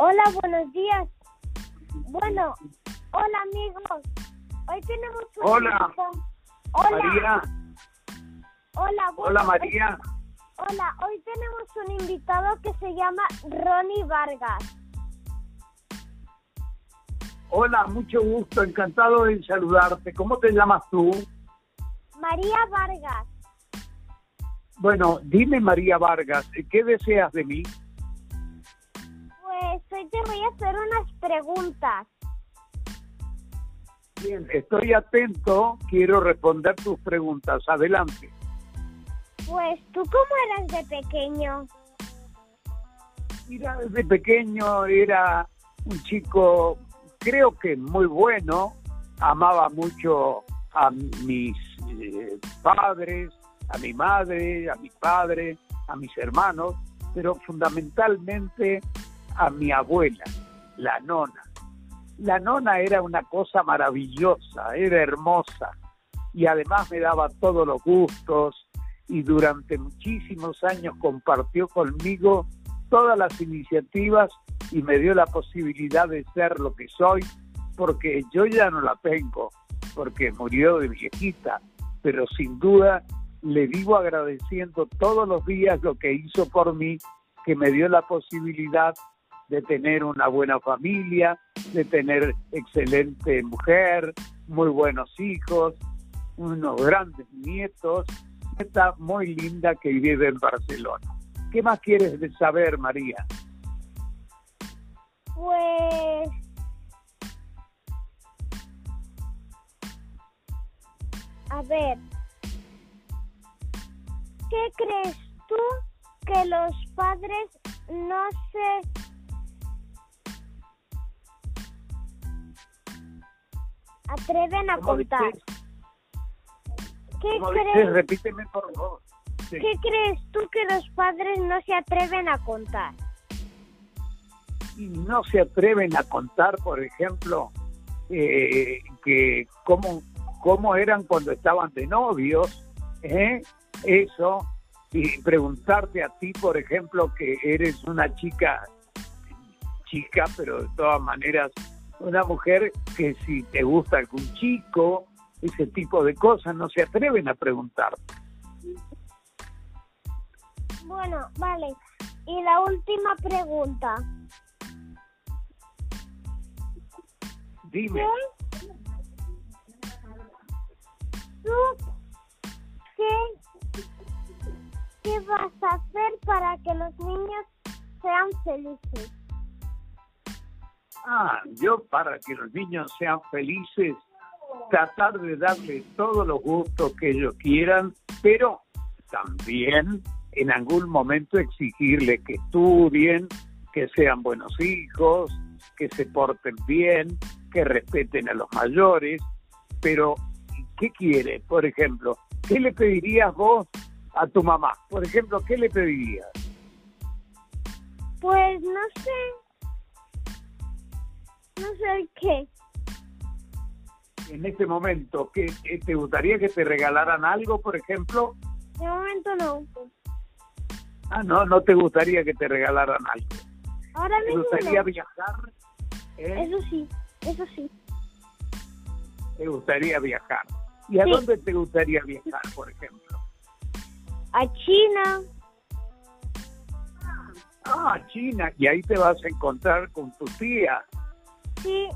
Hola, buenos días. Bueno, hola amigos. Hoy tenemos un Hola. invitado. Hola. María, Hola, bueno, hola María. Hola, hoy tenemos un invitado que se llama Ronnie Vargas. Hola, mucho gusto, encantado de saludarte. ¿Cómo te llamas tú? María Vargas. Bueno, dime María Vargas, ¿qué deseas de mí? Hacer unas preguntas. Bien, estoy atento, quiero responder tus preguntas. Adelante. Pues, ¿tú cómo eras de pequeño? Mira, desde pequeño era un chico, creo que muy bueno, amaba mucho a mis eh, padres, a mi madre, a mi padre, a mis hermanos, pero fundamentalmente a mi abuela, la nona. La nona era una cosa maravillosa, era hermosa y además me daba todos los gustos y durante muchísimos años compartió conmigo todas las iniciativas y me dio la posibilidad de ser lo que soy, porque yo ya no la tengo, porque murió de viejita, pero sin duda le vivo agradeciendo todos los días lo que hizo por mí, que me dio la posibilidad de tener una buena familia, de tener excelente mujer, muy buenos hijos, unos grandes nietos, está muy linda que vive en Barcelona. ¿Qué más quieres saber, María? Pues... A ver, ¿qué crees tú que los padres no se... atreven a ¿Cómo contar? dices? ¿Qué crees, Repíteme, por favor. Sí. ¿Qué crees tú que los padres no se atreven a contar? y no se atreven a contar, por ejemplo, eh, que cómo, cómo eran cuando estaban de novios, ¿eh? eso, y preguntarte a ti, por ejemplo, que eres una chica, chica, pero de todas maneras, una mujer que si te gusta algún chico, ese tipo de cosas, no se atreven a preguntar. Bueno, vale. Y la última pregunta. Dime. ¿Qué? ¿Tú qué, qué vas a hacer para que los niños sean felices? Ah, yo para que los niños sean felices, tratar de darles todos los gustos que ellos quieran, pero también en algún momento exigirles que estudien, que sean buenos hijos, que se porten bien, que respeten a los mayores, pero ¿qué quiere? Por ejemplo, ¿qué le pedirías vos a tu mamá? Por ejemplo, ¿qué le pedirías? Pues no sé. No sé qué. En este momento, ¿qué, ¿te gustaría que te regalaran algo, por ejemplo? De momento no. Ah, no, no te gustaría que te regalaran algo. Ahora ¿Te mismo gustaría no. viajar? ¿Eh? Eso sí, eso sí. ¿Te gustaría viajar? ¿Y a Sí. dónde te gustaría viajar, por ejemplo? A China. Ah, China. Y ahí te vas a encontrar con tu tía, Sí,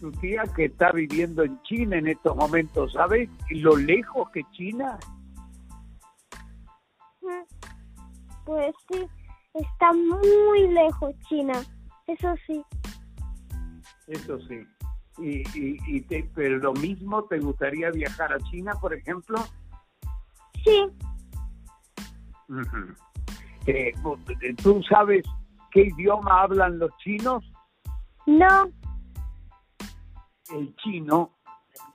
tu tía que está viviendo en China en estos momentos. ¿Sabes lo lejos que China? mm, pues sí. Está muy lejos China. Eso sí. Eso sí. Y, y, y te- pero lo mismo, ¿te gustaría viajar a China, por ejemplo? Sí. Eh, ¿Tú sabes qué idioma hablan los chinos? no. El chino,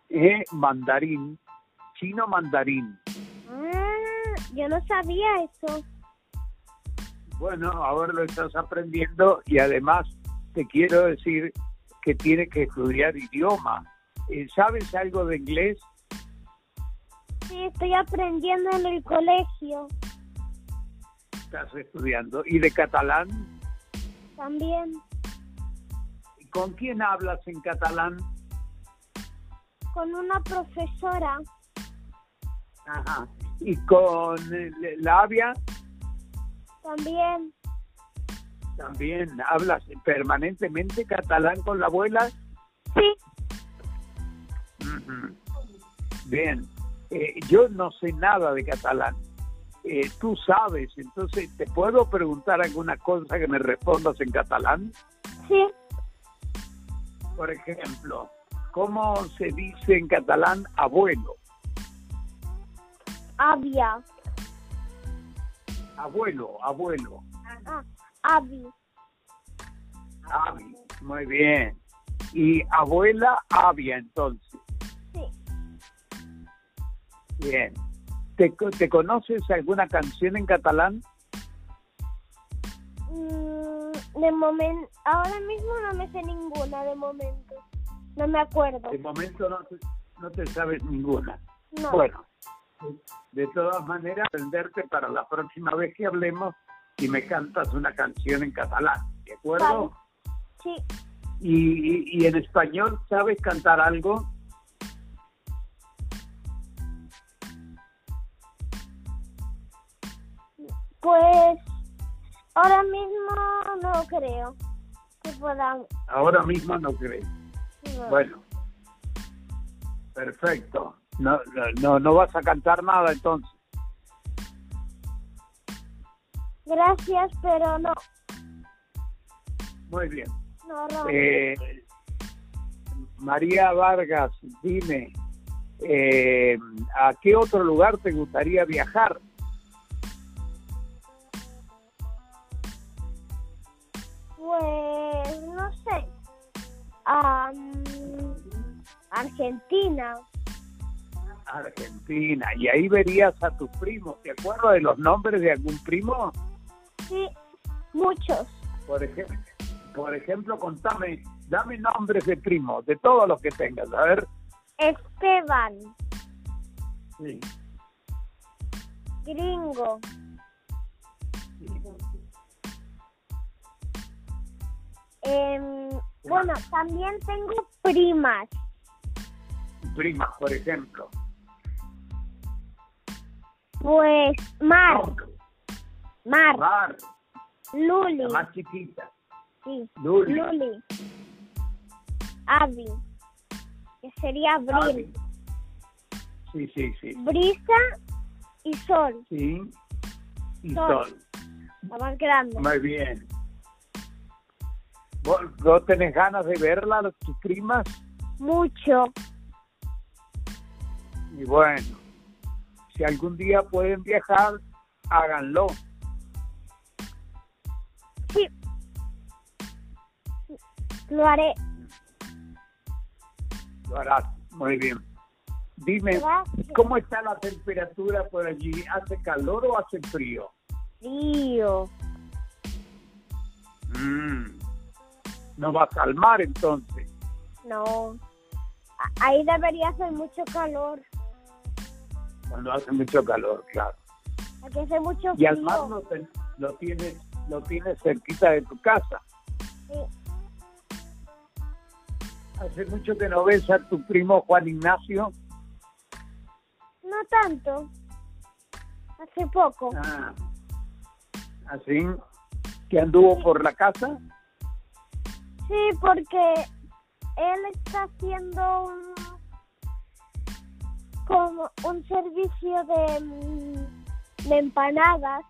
eh, mandarín, chino mandarín. Ah, yo no sabía eso. Bueno, ahora lo estás aprendiendo y además te quiero decir que tienes que estudiar idioma. Eh, ¿Sabes algo de inglés? Sí, estoy aprendiendo en el colegio. Estás estudiando. ¿Y de catalán? También. ¿Y ¿Con quién hablas en catalán? Con una profesora. Ajá. ¿Y con eh, la Avia? También. También. ¿Hablas permanentemente catalán con la abuela? Sí. Bien. Eh, yo no sé nada de catalán. Eh, tú sabes, entonces, ¿te puedo preguntar alguna cosa que me respondas en catalán? Sí. Por ejemplo, ¿cómo se dice en catalán abuelo? Avia. Abuelo, abuelo. Ah, avi. Avi, muy bien. Y abuela, Avia, entonces. Sí. Bien. ¿Te, ¿Te conoces alguna canción en catalán? Mm, de momento, ahora mismo no me sé ninguna de momento. No me acuerdo. De momento no te, no te sabes ninguna. No. Bueno, de todas maneras, aprenderte para la próxima vez que hablemos y me cantas una canción en catalán, ¿de acuerdo? Sí. Y, y- y en español, ¿sabes cantar algo? Pues ahora mismo no creo que podamos. Ahora mismo no creo. no. Bueno, perfecto. No, no, no, vas a cantar nada entonces. Gracias, pero no. Muy bien. No, no. Eh, María Vargas, dime, eh, ¿a qué otro lugar te gustaría viajar? Pues no sé. Am, Argentina. Argentina. Y ahí verías a tus primos. ¿Te acuerdas de los nombres de algún primo? Sí, muchos. Por ejemplo, por ejemplo, contame, dame nombres de primos, de todos los que tengas. A ver. Esteban, Sí. Gringo, em, bueno, también tengo primas. Primas, por ejemplo. Pues Mar, Mar, Mar, Luli, la más chiquita. sí, Luli. Luli, Avi, que sería Abril. Sí, sí, sí. Brisa y Sol, Sí. Y Sol. Sol. la más grande. Muy bien. ¿Vos, vos tenés ganas de verla, tus primas? Mucho. Y bueno, si algún día pueden viajar, háganlo. Sí. Lo haré. Lo harás. Muy bien. Dime, Gracias. ¿cómo está la temperatura por allí? ¿Hace calor o hace frío? Frío. Mm. No vas al mar entonces. No. A- Ahí debería hacer mucho calor. Cuando hace mucho calor, claro. Aquí hace mucho Y al frío. mar lo, tienes lo tienes cerquita de tu casa. Sí. Hace mucho que no ves a tu primo Juan Ignacio. No tanto. Hace poco. Ah, así que anduvo por la casa. Sí, porque él está haciendo un, como un servicio de, mm, de empanadas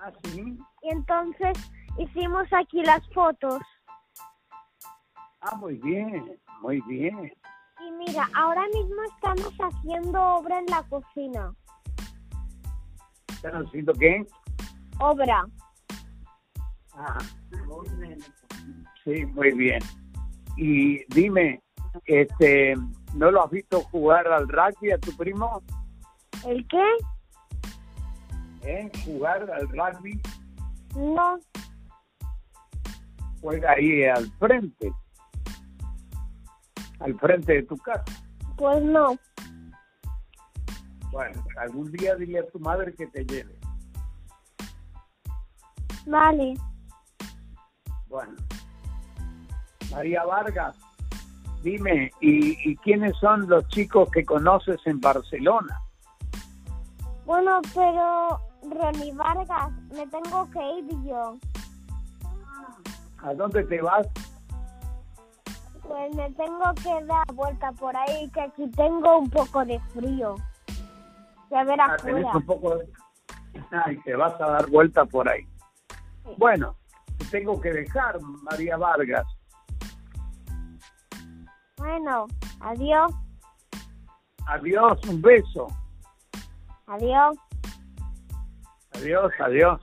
Así. y entonces hicimos aquí las fotos. Ah, muy bien, muy bien. Y mira, ahora mismo estamos haciendo obra en la cocina. ¿Están haciendo qué? Obra. Ah, sí, muy bien. Y dime, este, ¿no lo has visto jugar al rugby a tu primo? ¿El qué? ¿Eh? Jugar al rugby, No. juega ahí al frente, al frente de tu casa. Pues no. Bueno, algún día dile a tu madre que te lleve. Vale. Bueno. María Vargas, dime, ¿y, quiénes son los chicos que conoces en Barcelona? Bueno, pero Ronnie Vargas, me tengo que ir yo. ¿A dónde te vas? Pues me tengo que dar vuelta por ahí, que aquí tengo un poco de frío. Ya verás ah, un poco de... Ay, te vas a dar vuelta por ahí. Bueno, te tengo que dejar, María Vargas. Bueno, adiós. Adiós, un beso. Adiós. Adiós, adiós.